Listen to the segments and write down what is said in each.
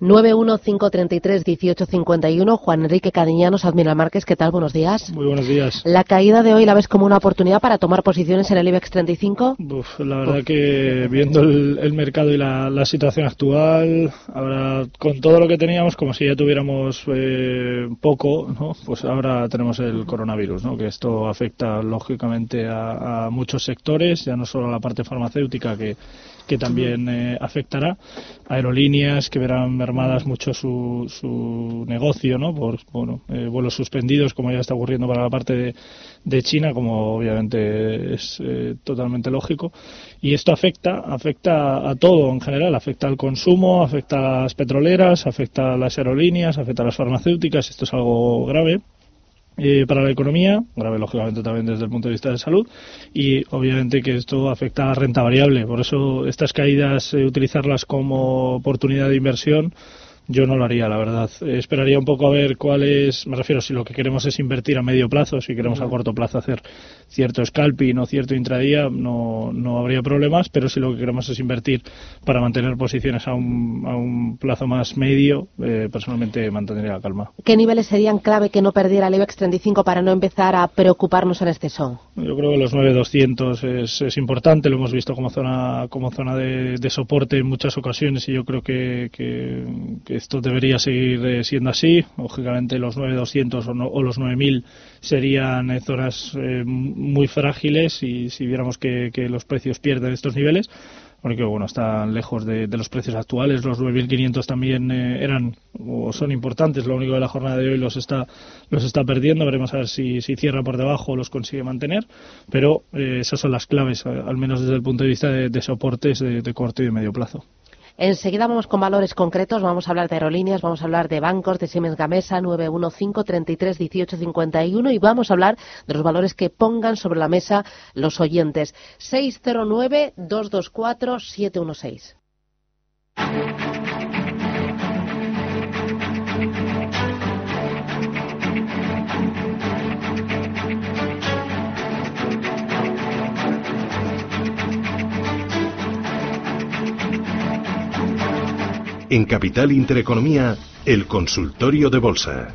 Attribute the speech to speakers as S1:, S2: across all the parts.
S1: 915331851. Juan Enrique Cadiñanos, Admiral Márquez, ¿qué tal? Buenos días.
S2: Muy buenos días.
S1: ¿La caída de hoy la ves como una oportunidad para tomar posiciones en el IBEX 35?
S2: la verdad que viendo el, mercado y la, situación actual, ahora con todo lo que teníamos, como si ya tuviéramos eh, poco, ¿no? pues ahora tenemos el coronavirus, ¿no? que esto afecta lógicamente a, a muchos sectores, ya no solo a la parte farmacéutica que que también eh, afectará. Aerolíneas que verán mermadas mucho su, su negocio, ¿no? Por bueno, eh, vuelos suspendidos, como ya está ocurriendo para la parte de, de China, como obviamente es eh, totalmente lógico. Y esto afecta, afecta a todo en general, afecta al consumo, afecta a las petroleras, afecta a las aerolíneas, afecta a las farmacéuticas. Esto es algo grave eh, para la economía, grave lógicamente también desde el punto de vista de salud, y obviamente que esto afecta a la renta variable. Por eso estas caídas, eh, utilizarlas como oportunidad de inversión, yo no lo haría, la verdad. esperaría un poco a ver cuál es, me refiero, si lo que queremos es invertir a medio plazo, si queremos a corto plazo hacer cierto scalping o cierto intradía, no, no habría problemas, pero si lo que queremos es invertir para mantener posiciones a un, a un plazo más medio, eh, personalmente mantendría la calma.
S1: ¿Qué niveles serían clave que no perdiera el IBEX 35 para no empezar a preocuparnos en este son?
S2: Yo creo que los 9200 es, es importante, lo hemos visto como zona, como zona de, soporte en muchas ocasiones y yo creo que, que esto debería seguir eh, siendo así. Lógicamente los 9200 o, o los 9000 serían eh, zonas eh, muy frágiles y si viéramos que, los precios pierden estos niveles porque bueno, están lejos de, los precios actuales. Los 9.500 también eran o son importantes. Lo único de la jornada de hoy los está los está perdiendo. Veremos a ver si, si cierra por debajo o los consigue mantener. Pero esas son las claves, al menos desde el punto de vista de, soportes de corto y de medio plazo.
S1: Enseguida vamos con valores concretos, vamos a hablar de aerolíneas, vamos a hablar de bancos, de Siemens Gamesa 915 33 18 51 y vamos a hablar de los valores que pongan sobre la mesa los oyentes. 609 224 716.
S3: En Capital Intereconomía, el consultorio de bolsa.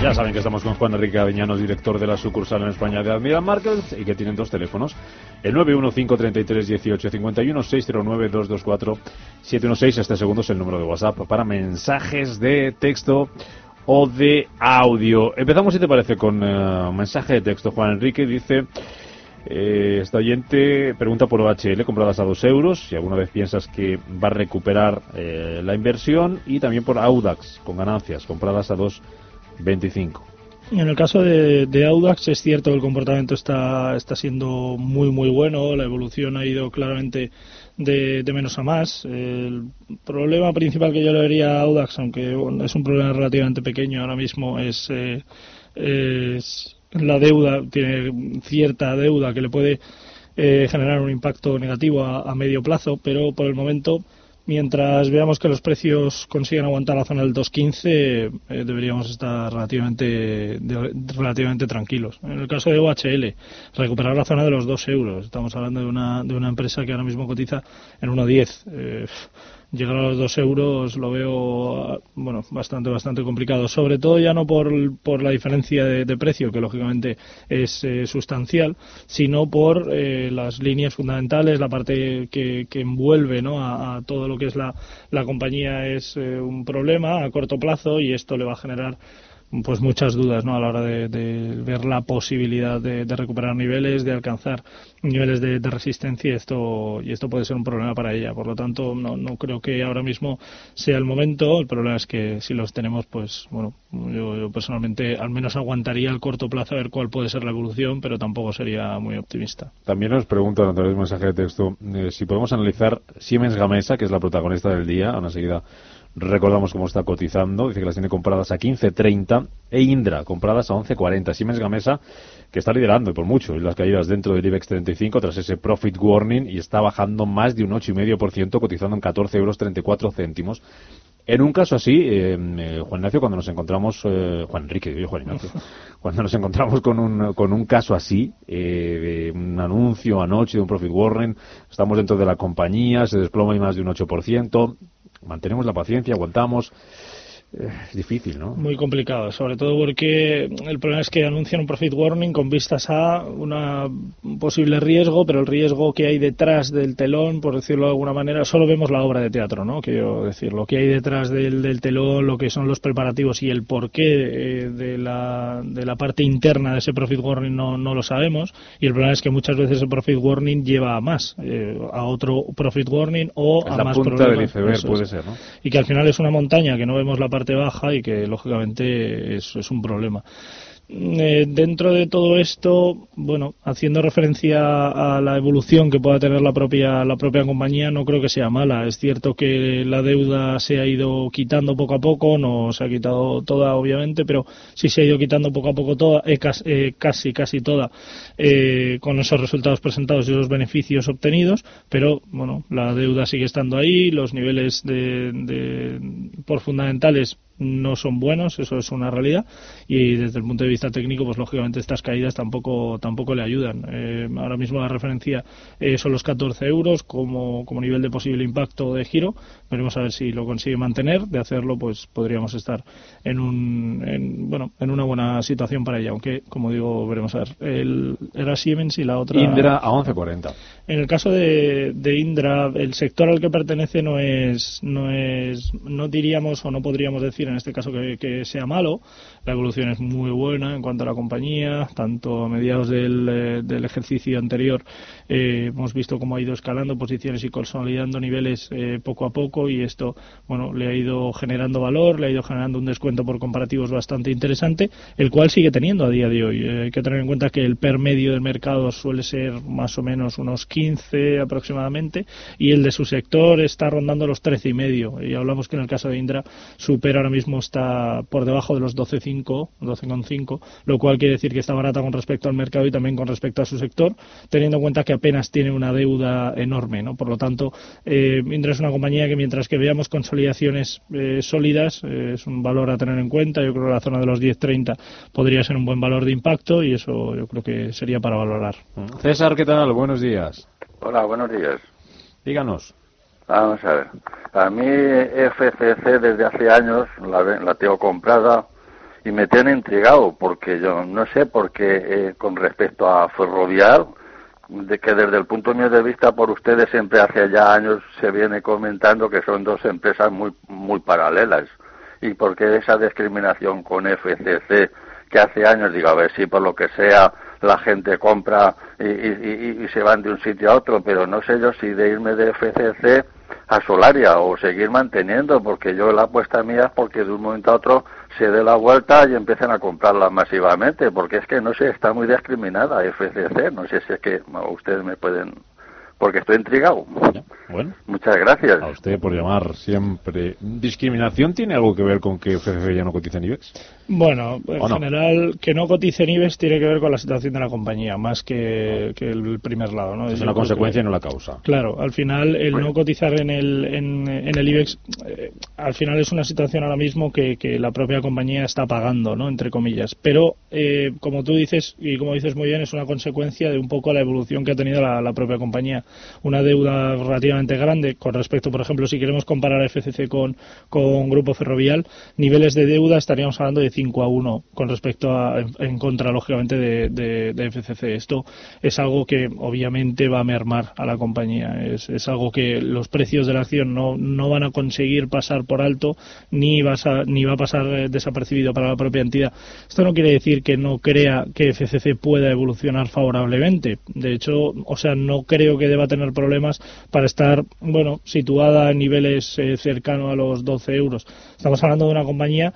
S4: Ya saben que estamos con Juan Enrique Aveñanos, director de la sucursal en España de Admiral Markets, y que tienen dos teléfonos, el 915331851, 609224716, este segundo es el número de WhatsApp para mensajes de texto o de audio. Empezamos, si te parece, con uh, mensaje de texto. Juan Enrique dice... Eh, esta oyente pregunta por OHL compradas a 2 euros, si alguna vez piensas que va a recuperar eh, la inversión, y también por Audax con ganancias compradas a 2,25.
S2: En el caso de, Audax es cierto que el comportamiento está, está siendo muy muy bueno, la evolución ha ido claramente de, menos a más. El problema principal que yo le vería a Audax, aunque es un problema relativamente pequeño ahora mismo, es, eh, es la deuda, tiene cierta deuda que le puede eh, generar un impacto negativo a, medio plazo, pero por el momento, mientras veamos que los precios consiguen aguantar la zona del 2.15, eh, deberíamos estar relativamente, relativamente tranquilos. En el caso de OHL, recuperar la zona de los 2 euros. Estamos hablando de una, de una empresa que ahora mismo cotiza en 1.10. Eh, llegar a los dos euros lo veo bueno bastante bastante complicado sobre todo ya no por, por la diferencia de, precio que lógicamente es eh, sustancial sino por eh, las líneas fundamentales la parte que, que envuelve ¿no? a, todo lo que es la, la compañía es eh, un problema a corto plazo y esto le va a generar pues muchas dudas ¿no? a la hora de, ver la posibilidad de, recuperar niveles, de alcanzar niveles de, resistencia y esto, y esto puede ser un problema para ella. Por lo tanto, no, creo que ahora mismo sea el momento. El problema es que si los tenemos, pues bueno, yo, personalmente al menos aguantaría el corto plazo a ver cuál puede ser la evolución, pero tampoco sería muy optimista.
S4: También nos preguntan a través del mensaje de texto eh, si podemos analizar Siemens Gamesa, que es la protagonista del día, a una seguida Recordamos cómo está cotizando. Dice que las tiene compradas a 15.30 e Indra compradas a 11.40. Siemens Gamesa que está liderando y por mucho en las caídas dentro del IBEX 35 tras ese profit warning y está bajando más de un 8,5% cotizando en 14 euros 34 céntimos En un caso así, eh, eh, Juan Ignacio, cuando nos encontramos, eh, Juan Enrique, yo Juan Ignacio, cuando nos encontramos con un, con un caso así, de un anuncio anoche de un profit warning, estamos dentro de la compañía, se desploma y más de un 8%, mantenemos la paciencia, aguantamos, es difícil, ¿no?
S2: Muy complicado, sobre todo porque el problema es que anuncian un profit warning con vistas a una, un posible riesgo, pero el riesgo que hay detrás del telón, por decirlo de alguna manera, solo vemos la obra de teatro, ¿no? Quiero decir, lo que hay detrás del, del telón, lo que son los preparativos y el porqué eh, de, la, de la parte interna de ese profit warning no, no lo sabemos. Y el problema es que muchas veces el profit warning lleva a más, eh, a otro profit warning o a
S4: la
S2: más
S4: punta
S2: problemas.
S4: del iceberg puede
S2: es.
S4: ser, ¿no?
S2: Y que al final es una montaña que no vemos la parte baja y que lógicamente es, es un problema. Eh, dentro de todo esto, bueno, haciendo referencia a la evolución que pueda tener la propia la propia compañía, no creo que sea mala. Es cierto que la deuda se ha ido quitando poco a poco, no se ha quitado toda, obviamente, pero sí se ha ido quitando poco a poco toda, eh, cas- eh, casi casi toda, eh, con esos resultados presentados y los beneficios obtenidos. Pero bueno, la deuda sigue estando ahí, los niveles de- por fundamentales no son buenos, eso es una realidad y desde el punto de vista técnico, pues lógicamente estas caídas tampoco tampoco le ayudan. Eh, ahora mismo la referencia eh, son los 14 euros como, como nivel de posible impacto de giro. Veremos a ver si lo consigue mantener. De hacerlo, pues podríamos estar en un en, bueno en una buena situación para ella. Aunque, como digo, veremos a ver. El, era Siemens y la otra.
S4: Indra a 11.40.
S2: En el caso de, de Indra, el sector al que pertenece no es, no es, no diríamos o no podríamos decir en este caso que, sea malo. La evolución es muy buena en cuanto a la compañía, tanto a mediados del, eh, ejercicio anterior eh, hemos visto cómo ha ido escalando posiciones y consolidando niveles eh, poco a poco y esto, bueno, le ha ido generando valor, le ha ido generando un descuento por comparativos bastante interesante, el cual sigue teniendo a día de hoy. Hay que tener en cuenta que el per medio del mercado suele ser más o menos unos 15 aproximadamente y el de su sector está rondando los 13 y medio. Y hablamos que en el caso de Indra supera ahora mismo está por debajo de los 12,5, 12,5, lo cual quiere decir que está barata con respecto al mercado y también con respecto a su sector, teniendo en cuenta que apenas tiene una deuda enorme, ¿no? Por lo tanto, eh, Indra es una compañía que mientras que veamos consolidaciones eh, sólidas, eh, es un valor a tener en cuenta. Yo creo que la zona de los 10,30 podría ser un buen valor de impacto y eso yo creo que sería para valorar.
S4: César, ¿qué tal? Buenos días.
S5: Hola, buenos días.
S4: Díganos.
S5: Vamos a ver. A mí FCC desde hace años la, la tengo comprada y me tiene intrigado porque yo no sé por qué eh, con respecto a Ferrovial, de que desde el punto mío de vista por ustedes siempre hace ya años se viene comentando que son dos empresas muy muy paralelas y por qué esa discriminación con FCC que hace años digo a ver si por lo que sea la gente compra y, y- y- y se van de un sitio a otro pero no sé yo si de irme de FCC a Solaria o seguir manteniendo porque yo la apuesta mía es porque de un momento a otro se dé la vuelta y empiecen a comprarla masivamente porque es que no sé está muy discriminada FCC no sé si es que ustedes me pueden porque estoy intrigado
S4: Bueno,
S5: muchas gracias
S4: a usted por llamar siempre. ¿Discriminación tiene algo que ver con que FCC ya no cotiza en IBEX?
S2: Bueno, en general, que no cotice en IBEX tiene que ver con la situación de la compañía, más que, que el primer lado. ¿no?
S4: Es una consecuencia y no la causa.
S2: Claro, al final el no cotizar en el, en, en el IBEX, eh, al final es una situación ahora mismo que, que la propia compañía está pagando, ¿no? Entre comillas. Pero, eh, como tú dices, y como dices muy bien, es una consecuencia de un poco la evolución que ha tenido la, la propia compañía. Una deuda relativamente grande con respecto, por ejemplo, si queremos comparar a FCC con, con Grupo Ferrovial, niveles de deuda estaríamos hablando de 5 a 1 con respecto a, en, en contra, lógicamente, de, de- FCC. Esto es algo que obviamente va a mermar a la compañía. Es, es algo que los precios de la acción no, no van a conseguir pasar por alto ni, vas a- ni va a pasar eh, desapercibido para la propia entidad. Esto no quiere decir que no crea que FCC pueda evolucionar favorablemente. De hecho, o sea, no creo que deba tener problemas para estar, bueno, situada en niveles eh, cercanos a los 12 euros. Estamos hablando de una compañía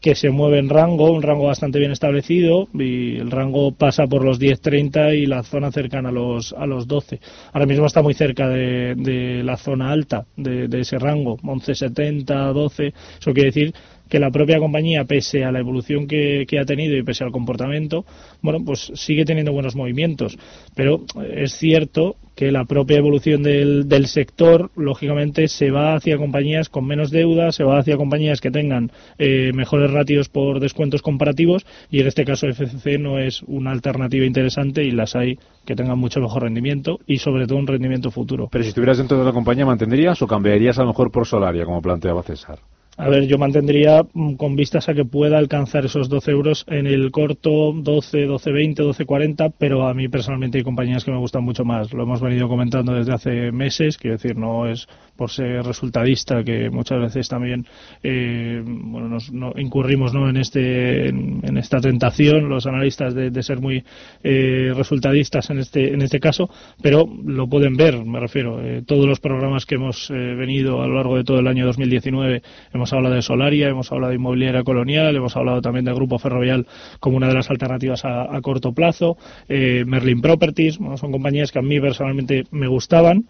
S2: que se mueve en rango, un rango bastante bien establecido y el rango pasa por los 10-30 y la zona cercana a los, a los 12. Ahora mismo está muy cerca de, de la zona alta de, de ese rango, 11-70, 12. Eso quiere decir que la propia compañía, pese a la evolución que, que ha tenido y pese al comportamiento, bueno, pues sigue teniendo buenos movimientos. Pero es cierto que la propia evolución del, del, sector, lógicamente, se va hacia compañías con menos deuda, se va hacia compañías que tengan eh, mejores ratios por descuentos comparativos y en este caso FCC no es una alternativa interesante y las hay que tengan mucho mejor rendimiento y sobre todo un rendimiento futuro.
S4: Pero si estuvieras dentro de la compañía, ¿mantendrías o cambiarías a lo mejor por Solaria, como planteaba César?
S2: A ver, yo mantendría mm, con vistas a que pueda alcanzar esos 12 euros en el corto 12, 12, 20, 12, 40, pero a mí personalmente hay compañías que me gustan mucho más. Lo hemos venido comentando desde hace meses, quiero decir, no es por ser resultadista que muchas veces también eh, bueno, nos, no, incurrimos ¿no? en, este, en, esta tentación los analistas de, ser muy eh, resultadistas en este, en este caso, pero lo pueden ver, me refiero. Eh, todos los programas que hemos eh, venido a lo largo de todo el año 2019 hemos hemos hablado de Solaria, hemos hablado de inmobiliaria colonial, hemos hablado también del Grupo Ferrovial como una de las alternativas a, corto plazo, eh, Merlin Properties, bueno, son compañías que a mí personalmente me gustaban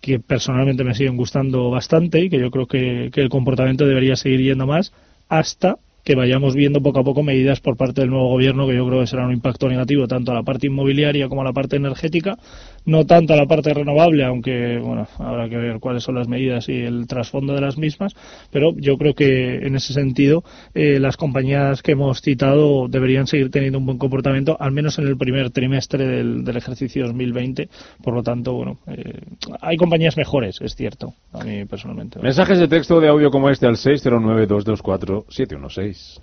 S2: que personalmente me siguen gustando bastante y que yo creo que, que el comportamiento debería seguir yendo más hasta que vayamos viendo poco a poco medidas por parte del nuevo gobierno que yo creo que será un impacto negativo tanto a la parte inmobiliaria como a la parte energética, no tanto a la parte renovable, aunque bueno, habrá que ver cuáles son las medidas y el trasfondo de las mismas, pero yo creo que en ese sentido eh, las compañías que hemos citado deberían seguir teniendo un buen comportamiento, al menos en el primer trimestre del, ejercicio 2020, por lo tanto, bueno, eh, hay compañías mejores, es cierto, a mí personalmente.
S4: Mensajes de texto de audio como este al 609 224 716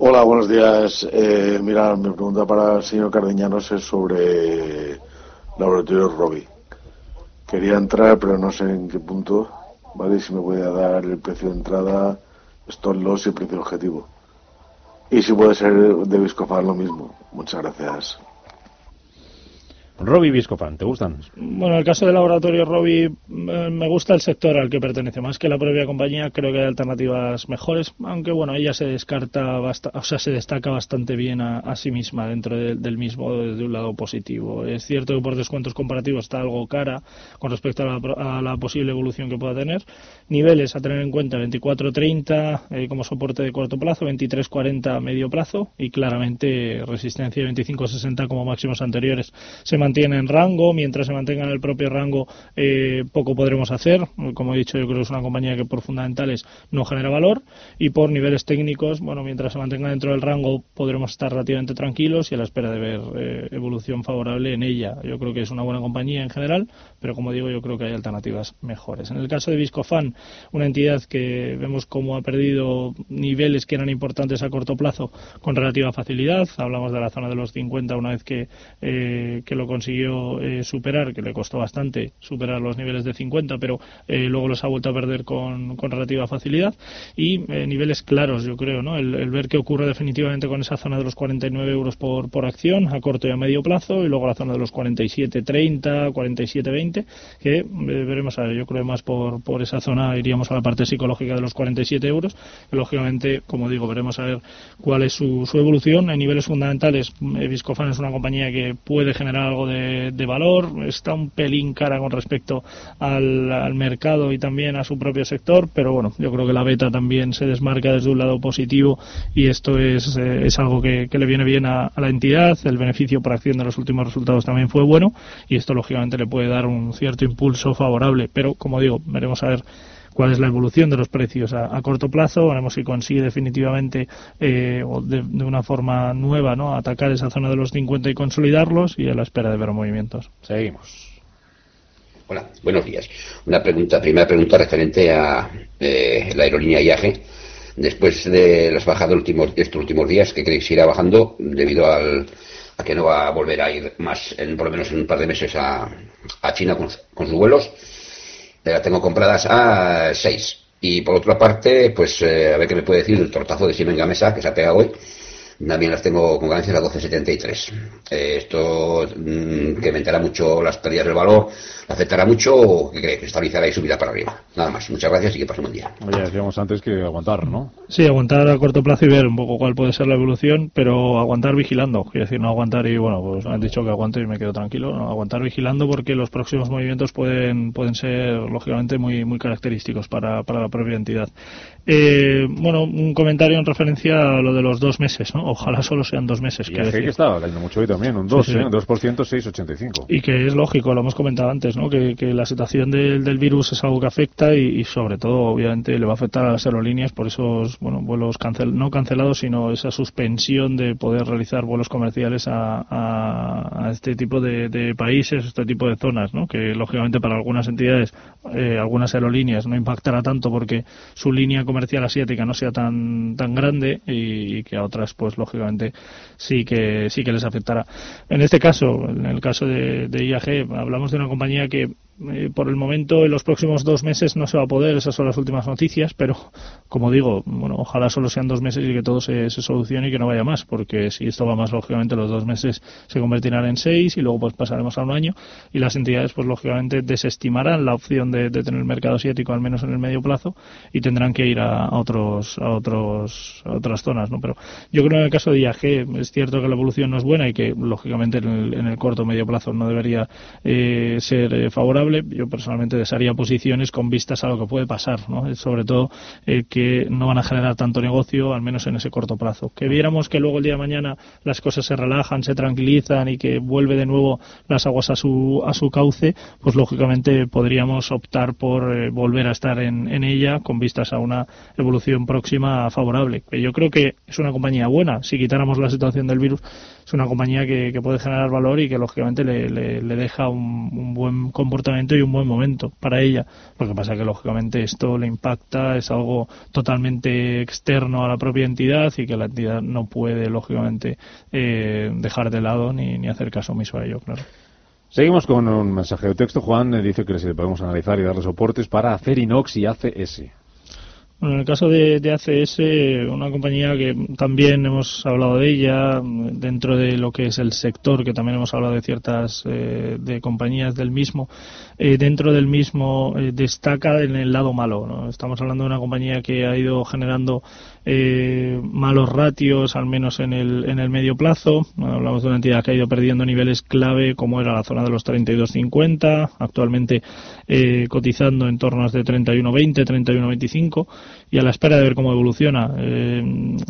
S6: Hola, buenos días. Eh, mira, mi pregunta para el señor Cardeñanos es sobre Laboratorio Robi. Quería entrar, pero no sé en qué punto. ¿Vale? Si me puede dar el precio de entrada, stop loss y precio objetivo. Y si puede ser de Viscofan lo mismo. Muchas gracias.
S4: Robi Viscofan, ¿te gustan?
S2: Bueno, en el caso del laboratorio Robi eh, me gusta el sector al que pertenece más que la propia compañía. Creo que hay alternativas mejores, aunque bueno, ella se descarta, o sea, se destaca bastante bien a, sí misma dentro del mismo desde un lado positivo. Es cierto que por descuentos comparativos está algo cara con respecto a la, posible evolución que pueda tener. Niveles a tener en cuenta 24.30 eh, como soporte de corto plazo, 23.40 a medio plazo y claramente resistencia 25.60 como máximos anteriores. Se mantiene en rango, mientras se mantenga en el propio rango eh, poco podremos hacer. Como he dicho, yo creo que es una compañía que por fundamentales no genera valor y por niveles técnicos, bueno, mientras se mantenga dentro del rango podremos estar relativamente tranquilos y a la espera de ver eh, evolución favorable en ella. Yo creo que es una buena compañía en general, pero como digo, yo creo que hay alternativas mejores. En el caso de Viscofan, una entidad que vemos como ha perdido niveles que eran importantes a corto plazo con relativa facilidad, hablamos de la zona de los 50 una vez que, eh, que lo consiguió eh, superar, que le costó bastante superar los niveles de 50, pero eh, luego los ha vuelto a perder con, con relativa facilidad. Y eh, niveles claros, yo creo, ¿no? El, ver qué ocurre definitivamente con esa zona de los 49 euros por, por acción a corto y a medio plazo, y luego la zona de los 47.30, 47.20, que veremos a ver, yo creo más por, por esa zona iríamos a la parte psicológica de los 47 euros. Lógicamente, como digo, veremos a ver cuál es su, su evolución. En niveles fundamentales, Viscofan es una compañía que puede generar algo de, valor, está un pelín cara con respecto al, mercado y también a su propio sector, pero bueno, yo creo que la beta también se desmarca desde un lado positivo y esto es, eh, es algo que, le viene bien a, la entidad, el beneficio por acción de los últimos resultados también fue bueno y esto lógicamente le puede dar un cierto impulso favorable, pero como digo, veremos a ver cuál es la evolución de los precios a, corto plazo, veremos si consigue definitivamente eh, o de, una forma nueva ¿no? atacar esa zona de los 50 y consolidarlos y a la espera de ver movimientos.
S4: Seguimos.
S7: Hola, buenos días. Una pregunta, primera pregunta referente a eh, la aerolínea IAG. Después de las bajadas de estos últimos días, que creéis irá bajando debido al, a que no va a volver a ir más, en, por lo menos en un par de meses, a, China con, con sus vuelos las tengo compradas a 6. Y por otra parte, pues eh, a ver qué me puede decir el tortazo de Siemens Gamesa que se ha pegado hoy, también las tengo con ganancias a 12,73. Eh, esto mm, que aumentará mucho las pérdidas del valor, afectará mucho o que cree que estabilizará y subirá para arriba. Nada más. Muchas gracias y que pasen buen día.
S4: Oye, decíamos antes que aguantar, ¿no?
S2: Sí, aguantar a corto plazo y ver un poco cuál puede ser la evolución, pero aguantar vigilando. Quiero decir, no aguantar y bueno, pues me han dicho que aguanto y me quedo tranquilo. No, aguantar vigilando porque los próximos movimientos pueden pueden ser lógicamente muy muy característicos para, para la propia entidad. Eh, bueno, un comentario en referencia a lo de los dos meses, ¿no? Ojalá solo sean dos meses.
S4: Y que
S2: decir.
S4: estaba cayendo mucho hoy también, un 2,
S2: Sí, sí.
S4: ¿eh? 2%, 6,85.
S2: Y que es lógico, lo hemos comentado antes, ¿no? que, que la situación del, del virus es algo que afecta y, y sobre todo, obviamente, le va a afectar a las aerolíneas por esos bueno, vuelos cancel no cancelados, sino esa suspensión de poder realizar vuelos comerciales a, a- a este tipo de, de países, este tipo de zonas, ¿no? que lógicamente para algunas entidades, eh, algunas aerolíneas no impactará tanto porque su línea comercial asiática no sea tan tan grande y, que a otras, pues lógicamente, sí que sí que les afectará. En este caso, en el caso de IAG, hablamos de una compañía que eh, por el momento en los próximos dos meses no se va a poder, esas son las últimas noticias, pero como digo, bueno, ojalá solo sean dos meses y que todo se, se solucione y que no vaya más, porque si esto va más, lógicamente los dos meses se convertirán en seis y luego pues pasaremos a un año y las entidades pues lógicamente desestimarán la opción de, tener el mercado asiático al menos en el medio plazo y tendrán que ir a, otros a otros a otras zonas, ¿no? Pero yo creo que en el caso de IAG es cierto que la evolución no es buena y que lógicamente en el, en el corto medio plazo no debería eh, ser eh, favorable. Yo personalmente desharía posiciones con vistas a lo que puede pasar, ¿no? Sobre todo eh, que no van a generar tanto negocio, al menos en ese corto plazo. Que viéramos que luego el día de mañana las cosas se relajan, se tranquilizan y que vuelve de nuevo las aguas a su a su cauce, pues lógicamente podríamos optar por eh, volver a estar en, en ella con vistas a una evolución próxima favorable. Yo creo que es una compañía buena. Si quitáramos la situación del virus, es una compañía que, que puede generar valor y que lógicamente le, le- le deja un, un buen comportamiento y un buen momento para ella. Lo que pasa que lógicamente esto le impacta, es algo totalmente externo a la propia entidad y que la entidad no puede lógicamente eh, dejar de lado ni, hacer caso omiso a ello, claro.
S4: Seguimos con un mensaje de texto. Juan dice que le podemos analizar y darle soportes para Acerinox y ACS.
S2: Bueno, en el caso de, ACS, una compañía que también hemos hablado de ella dentro de lo que es el sector, que también hemos hablado de ciertas eh, de compañías del mismo, eh, dentro del mismo eh, destaca en el lado malo. ¿no? Estamos hablando de una compañía que ha ido generando eh, malos ratios, al menos en el, en el medio plazo. Hablamos de una entidad que ha ido perdiendo niveles clave, como era la zona de los 32.50, actualmente cotizando en torno de 31.20, 31.25 y a la espera de ver cómo evoluciona. Eh,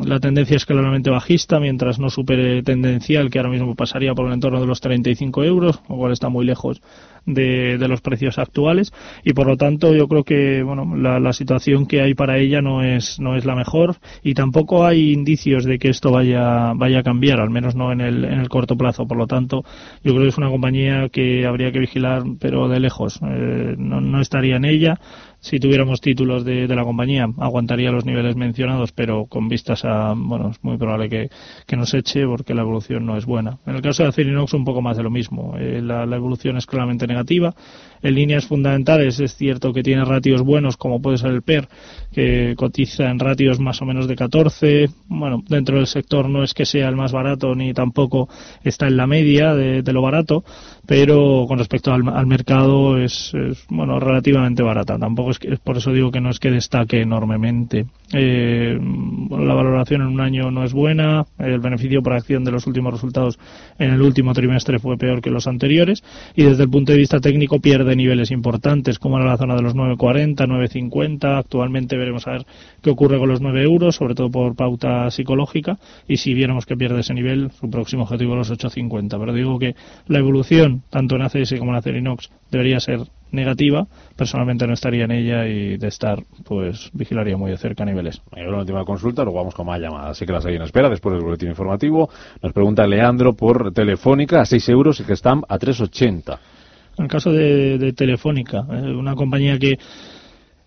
S2: la tendencia es claramente bajista, mientras no supere tendencial, que ahora mismo pasaría por el entorno de los 35 euros, lo cual está muy lejos de, de los precios actuales. Y por lo tanto yo creo que bueno la, la situación que hay para ella no es no es la mejor y tampoco hay indicios de que esto vaya vaya a cambiar al menos no en el en el corto plazo. Por lo tanto yo creo que es una compañía que habría que vigilar pero de lejos. Eh, no, no estaría en ella si tuviéramos títulos de, la compañía aguantaría los niveles mencionados pero con vistas a bueno es muy probable que, que nos eche porque la evolución no es buena. En el caso de Acerinox un poco más de lo mismo. Eh, la evolución es claramente negativa en líneas fundamentales. Es cierto que tiene ratios buenos como puede ser el PER que cotiza en ratios más o menos de 14 bueno dentro del sector no es que sea el más barato ni tampoco está en la media de, lo barato pero con respecto al, mercado es, es, bueno relativamente barata. Tampoco es que por eso digo que no es que destaque enormemente. Eh, la valoración en un año no es buena. El beneficio por acción de los últimos resultados en el último trimestre fue peor que los anteriores. Y desde el punto de vista técnico pierde niveles importantes como era la zona de los 9.40 9.50 actualmente veremos a ver qué ocurre con los 9 euros sobre todo por pauta psicológica y si viéramos que pierde ese nivel su próximo objetivo es los 8.50 pero digo que la evolución tanto en ACS como en Acerinox debería ser negativa personalmente no estaría en ella y de estar pues vigilaría muy de cerca niveles
S4: la última consulta, luego vamos con más llamadas. Sé que las hay en espera después del boletín informativo. Nos pregunta Leandro por Telefónica a 6 euros y que están a 3,80.
S2: En el caso de, de Telefónica, eh, una compañía que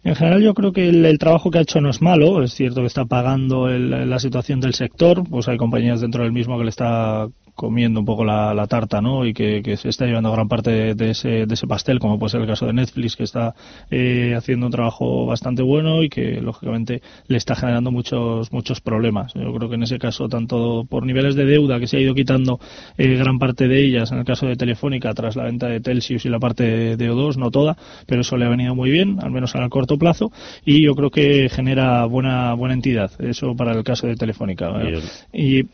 S2: en general yo creo que el, trabajo que ha hecho no es malo, es cierto que está pagando el, la situación del sector, pues hay compañías dentro del mismo que le está comiendo un poco la, tarta, ¿no? Y que, se está llevando gran parte de, ese, de ese pastel, como puede ser el caso de Netflix, que está eh, haciendo un trabajo bastante bueno y que, lógicamente, le está generando muchos, muchos problemas. Yo creo que en ese caso, tanto por niveles de deuda, que se ha ido quitando eh, gran parte de ellas, en el caso de Telefónica, tras la venta de Telsius y la parte de O2, no toda, pero eso le ha venido muy bien, al menos a corto plazo, y yo creo que genera buena, buena entidad. Eso para el caso de Telefónica. Y
S4: el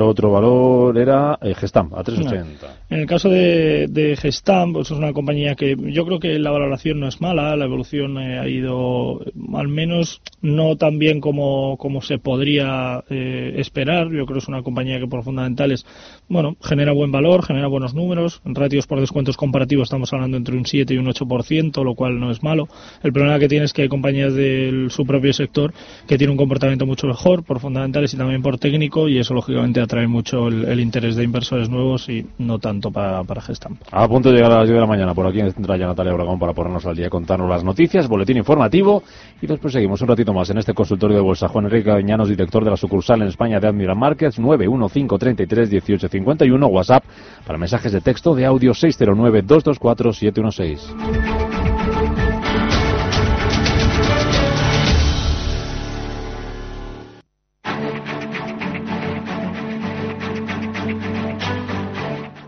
S4: otro valor era eh, Gestam, a 380.
S2: En el caso de, de Gestam, pues es una compañía que yo creo que la valoración no es mala, la evolución eh, ha ido al menos no tan bien como, como se podría eh, esperar. Yo creo que es una compañía que por fundamentales, bueno, genera buen valor, genera buenos números. En ratios por descuentos comparativos estamos hablando entre un 7 y un 8%, lo cual no es malo. El problema que tiene es que hay compañías de su propio sector que tienen un comportamiento mucho mejor por fundamentales y también por técnico y eso lógicamente atrae mucho el, interés de inversores nuevos y no tanto para, para Gestamp.
S4: A punto de llegar a las 10 de la mañana, por aquí entra ya Natalia Obregón para ponernos al día, contarnos las noticias, boletín informativo y después seguimos un ratito más en este consultorio de bolsa. Juan Enrique Añanos, director de la sucursal en España de Admiral Markets, 915331851, WhatsApp para mensajes de texto de audio 609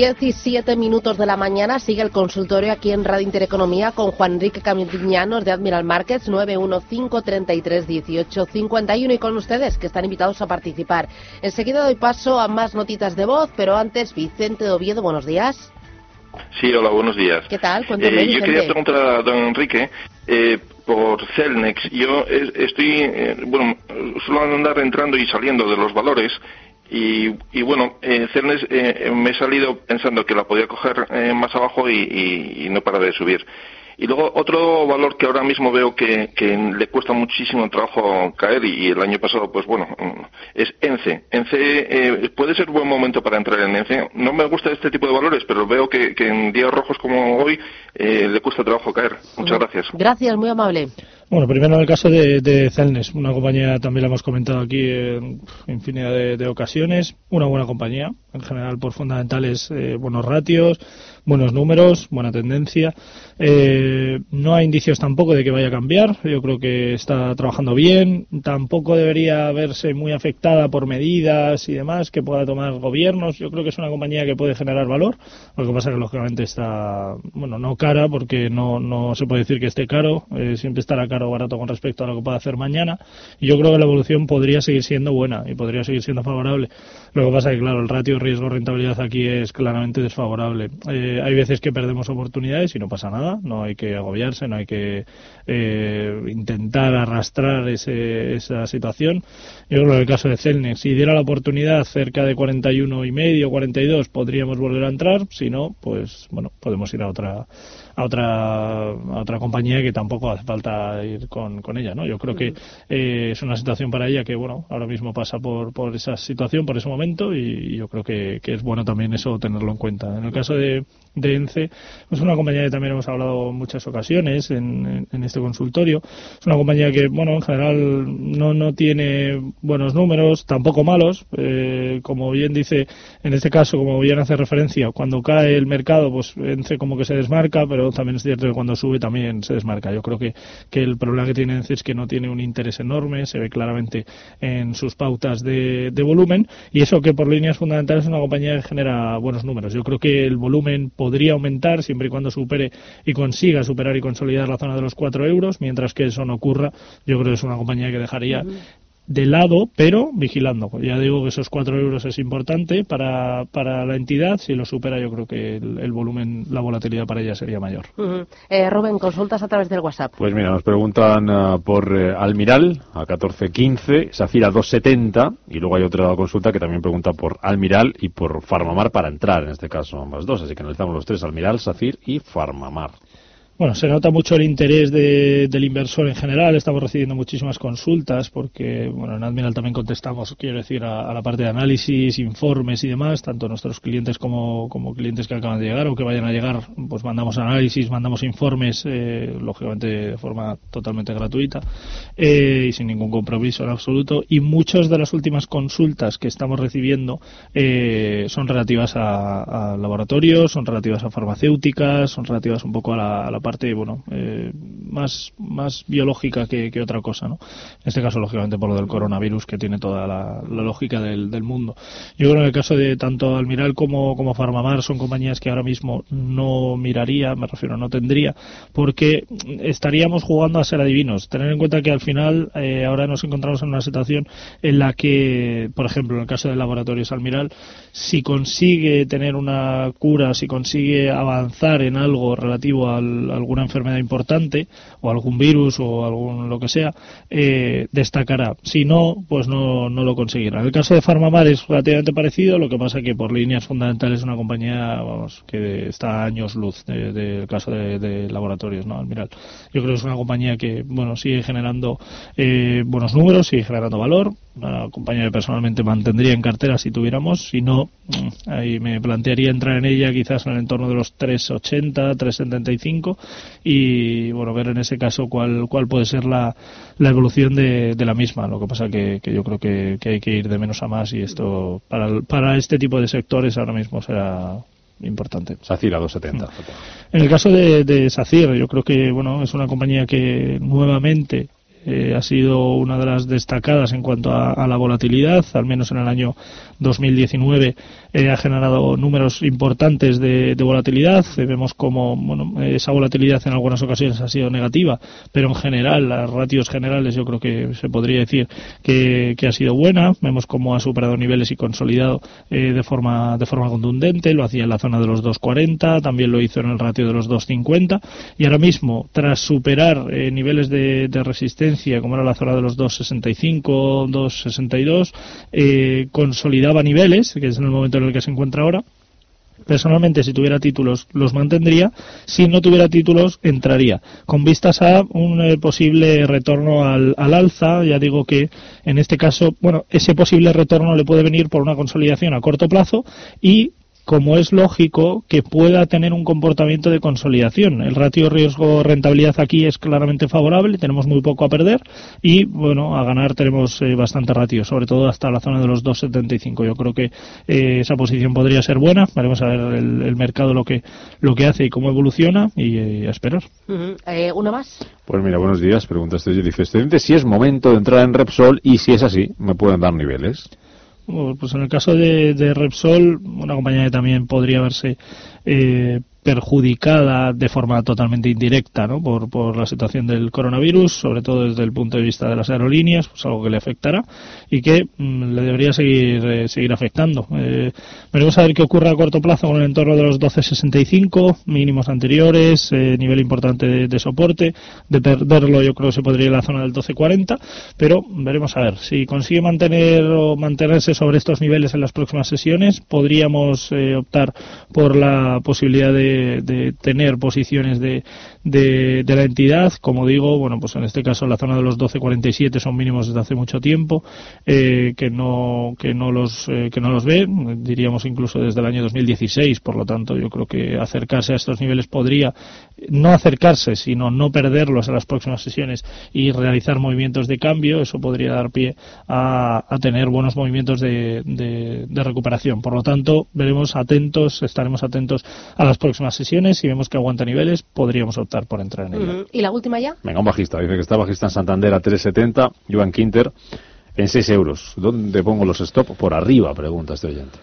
S1: 17 minutos de la mañana sigue el consultorio aquí en Radio Intereconomía con Juan Enrique Camillanos de Admiral Markets 915331851 y con ustedes que están invitados a participar. Enseguida doy paso a más notitas de voz, pero antes Vicente Oviedo, buenos días.
S8: Sí, hola, buenos días.
S1: ¿Qué tal?
S8: Eh, yo quería preguntar a don Enrique eh, por Celnex. Yo estoy, eh, bueno, suelo andar entrando y saliendo de los valores y, bueno, eh, Cernes eh, me he salido pensando que la podía coger eh, más abajo y, no para de subir. Y luego otro valor que ahora mismo veo que, le cuesta muchísimo trabajo caer y, el año pasado, pues bueno, es ENCE. ENCE eh, puede ser buen momento para entrar en ENCE. No me gusta este tipo de valores, pero veo que, en días rojos como hoy le cuesta trabajo caer. Muchas gracias.
S1: Gracias, muy amable.
S2: Bueno, primero en el caso de, de Celnes, una compañía también la hemos comentado aquí en infinidad de, ocasiones, una buena compañía, en general por fundamentales, eh, buenos ratios, buenos números, buena tendencia. Eh, no hay indicios tampoco de que vaya a cambiar, yo creo que está trabajando bien, tampoco debería verse muy afectada por medidas y demás que pueda tomar gobiernos, yo creo que es una compañía que puede generar valor, lo que pasa es que lógicamente está, bueno, no cara porque no, no se puede decir que esté caro, eh, siempre estará caro o barato con respecto a lo que pueda hacer mañana. Y yo creo que la evolución podría seguir siendo buena y podría seguir siendo favorable. Lo que pasa es que, claro, el ratio riesgo-rentabilidad aquí es claramente desfavorable. Eh, hay veces que perdemos oportunidades y no pasa nada, no hay que agobiarse, no hay que eh, intentar arrastrar ese, esa situación. Yo creo que en el caso de Celnex, si diera la oportunidad cerca de 41 y medio, 42, podríamos volver a entrar. Si no, pues bueno, podemos ir a otra a otra, otra compañía que tampoco hace falta ir con, con ella, ¿no? Yo creo que eh, es una situación para ella que, bueno, ahora mismo pasa por, por esa situación, por ese momento y, yo creo que, es bueno también eso tenerlo en cuenta. En el caso de, ENCE, es una compañía que también hemos hablado en muchas ocasiones en, este consultorio. Es una compañía que, bueno, en general no, no tiene buenos números, tampoco malos. Eh, como bien dice, en este caso, como bien hace referencia, cuando cae el mercado, pues ENCE como que se desmarca, pero también es cierto que cuando sube también se desmarca. Yo creo que, que el problema que tiene es que no tiene un interés enorme, se ve claramente en sus pautas de, de volumen y eso que por líneas fundamentales es una compañía que genera buenos números. Yo creo que el volumen podría aumentar siempre y cuando supere y consiga superar y consolidar la zona de los 4 euros, mientras que eso no ocurra, yo creo que es una compañía que dejaría de lado, pero vigilando. Ya digo que esos 4 euros es importante para, para la entidad. Si lo supera, yo creo que el, volumen, la volatilidad para ella sería mayor.
S1: eh, Rubén, consultas a través del WhatsApp.
S4: Pues mira, nos preguntan uh, por uh, Almiral a 14.15, Safira 2.70 y luego hay otra consulta que también pregunta por Almiral y por Farmamar para entrar, en este caso ambas dos. Así que analizamos los tres, Almiral, Safir y Farmamar.
S2: Bueno, se nota mucho el interés de, del inversor en general. Estamos recibiendo muchísimas consultas porque, bueno, en Admiral también contestamos, quiero decir, a, la parte de análisis, informes y demás, tanto nuestros clientes como, como, clientes que acaban de llegar o que vayan a llegar, pues mandamos análisis, mandamos informes, eh, lógicamente de forma totalmente gratuita eh, y sin ningún compromiso en absoluto. Y muchas de las últimas consultas que estamos recibiendo eh, son relativas a, a, laboratorios, son relativas a farmacéuticas, son relativas un poco a la, a la parte parte bueno eh, más más biológica que, que, otra cosa no en este caso lógicamente por lo del coronavirus que tiene toda la, la lógica del, del, mundo. Yo creo que en el caso de tanto Almiral como como Farmamar son compañías que ahora mismo no miraría me refiero no tendría porque estaríamos jugando a ser adivinos. Tener en cuenta que al final eh, ahora nos encontramos en una situación en la que por ejemplo en el caso de laboratorios Almiral si consigue tener una cura si consigue avanzar en algo relativo al alguna enfermedad importante o algún virus o algún lo que sea, eh, destacará. Si no, pues no, no lo conseguirá. En el caso de Farmamar es relativamente parecido, lo que pasa que por líneas fundamentales es una compañía vamos, que está a años luz del de, caso de, de, laboratorios, ¿no? Admiral. Yo creo que es una compañía que bueno sigue generando eh, buenos números, sigue generando valor, una compañía que personalmente mantendría en cartera si tuviéramos, si no, ahí me plantearía entrar en ella quizás en el entorno de los 3,80, 3,75 y bueno, ver en ese caso cuál, cuál puede ser la, la evolución de, de, la misma. Lo que pasa que, que yo creo que, que, hay que ir de menos a más y esto para, para este tipo de sectores ahora mismo será importante.
S4: SACIR a 270.
S2: En el caso de, de SACIR, yo creo que bueno es una compañía que nuevamente eh, ha sido una de las destacadas en cuanto a, a, la volatilidad, al menos en el año 2019 eh, ha generado números importantes de, de volatilidad. Eh, vemos como bueno, esa volatilidad en algunas ocasiones ha sido negativa, pero en general, las ratios generales yo creo que se podría decir que, que ha sido buena. Vemos cómo ha superado niveles y consolidado eh, de, forma, de forma contundente. Lo hacía en la zona de los 2,40, también lo hizo en el ratio de los 2,50 y ahora mismo, tras superar niveles de, de resistencia como era la zona de los 265, 262, eh, niveles, que es en el momento en el que se encuentra ahora. Personalmente, si tuviera títulos, los mantendría. Si no tuviera títulos, entraría. Con vistas a un eh, posible retorno al, al, alza, ya digo que en este caso, bueno, ese posible retorno le puede venir por una consolidación a corto plazo y como es lógico que pueda tener un comportamiento de consolidación. El ratio riesgo-rentabilidad aquí es claramente favorable, tenemos muy poco a perder y, bueno, a ganar tenemos eh, bastante ratio, sobre todo hasta la zona de los 2,75. Yo creo que eh, esa posición podría ser buena. Veremos a ver el, el, mercado lo que, lo que hace y cómo evoluciona y eh, a esperar.
S1: Uh -huh. eh, ¿Una más?
S4: Pues mira, buenos días. Pregunta este dice, si es momento de entrar en Repsol y si es así, ¿me pueden dar niveles?
S2: Pues en el caso de, de, Repsol, una compañía que también podría verse eh, perjudicada de forma totalmente indirecta ¿no? por, por la situación del coronavirus, sobre todo desde el punto de vista de las aerolíneas, pues algo que le afectará y que mmm, le debería seguir eh, seguir afectando. Eh, veremos a ver qué ocurre a corto plazo con el entorno de los 12.65, mínimos anteriores, eh, nivel importante de, de, soporte, de perderlo yo creo que se podría ir a la zona del 12.40, pero veremos a ver. Si consigue mantener o mantenerse sobre estos niveles en las próximas sesiones, podríamos eh, optar por la posibilidad de, de tener posiciones de, de, la entidad. Como digo, bueno, pues en este caso la zona de los 12.47 son mínimos desde hace mucho tiempo, eh, que no que no los eh, que no los ve, diríamos incluso desde el año 2016. Por lo tanto, yo creo que acercarse a estos niveles podría no acercarse, sino no perderlos en las próximas sesiones y realizar movimientos de cambio. Eso podría dar pie a, a tener buenos movimientos de, de, de recuperación. Por lo tanto, veremos atentos, estaremos atentos a las próximas sesiones. Si vemos que aguanta niveles, podríamos optar por entrar en ella.
S1: ¿Y la última ya?
S4: Venga, un bajista. Dice que está bajista en Santander a 3.70, Joan Quinter en 6 euros. ¿Dónde pongo los stop? Por arriba, pregunta este oyente.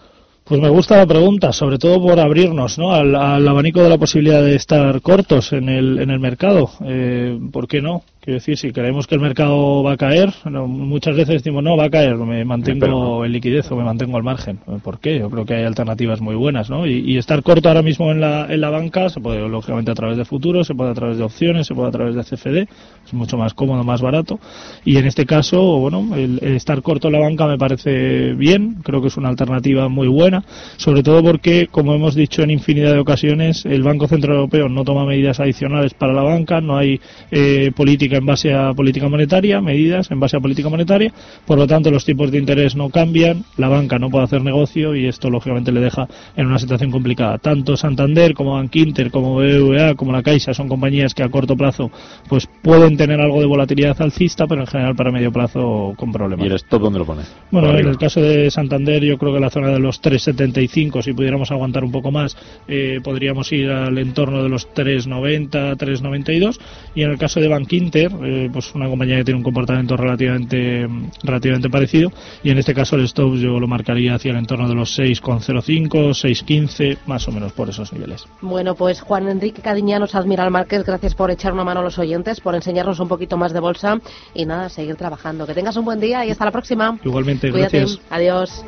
S2: Pues me gusta la pregunta, sobre todo por abrirnos ¿no? al, al abanico de la posibilidad de estar cortos en el, en el mercado. Eh, ¿Por qué no? Quiero decir, si creemos que el mercado va a caer, muchas veces decimos, no, va a caer, me mantengo en liquidez o me mantengo al margen. ¿Por qué? Yo creo que hay alternativas muy buenas, ¿no? Y, estar corto ahora mismo en la, en la banca se puede, lógicamente, a través de futuros, se puede a través de opciones, se puede a través de CFD, es mucho más cómodo, más barato. Y en este caso, bueno, el, estar corto en la banca me parece bien, creo que es una alternativa muy buena, sobre todo porque, como hemos dicho en infinidad de ocasiones, el Banco Central Europeo no toma medidas adicionales para la banca, no hay eh, política en base a política monetaria, medidas en base a política monetaria, por lo tanto los tipos de interés no cambian, la banca no puede hacer negocio y esto lógicamente le deja en una situación complicada. Tanto Santander como Bankinter, como BBVA, como la Caixa son compañías que a corto plazo pues pueden tener algo de volatilidad alcista, pero en general para medio plazo con problemas.
S4: ¿Y el stop dónde lo pone?
S2: Bueno, en el caso de Santander yo creo que la zona de los 3,75, si pudiéramos aguantar un poco más, eh, podríamos ir al entorno de los 3,90, 3,92 y en el caso de Bankinter, eh, pues una compañía que tiene un comportamiento relativamente relativamente parecido y en este caso el stop yo lo marcaría hacia el entorno de los 6,05, 6,15, más o menos por esos niveles.
S1: Bueno, pues Juan Enrique Cadiñanos, Admiral Márquez, gracias por echar una mano a los oyentes, por enseñarnos un poquito más de bolsa y nada, seguir trabajando. Que tengas un buen día y hasta la próxima.
S2: Igualmente, gracias.
S1: Adiós.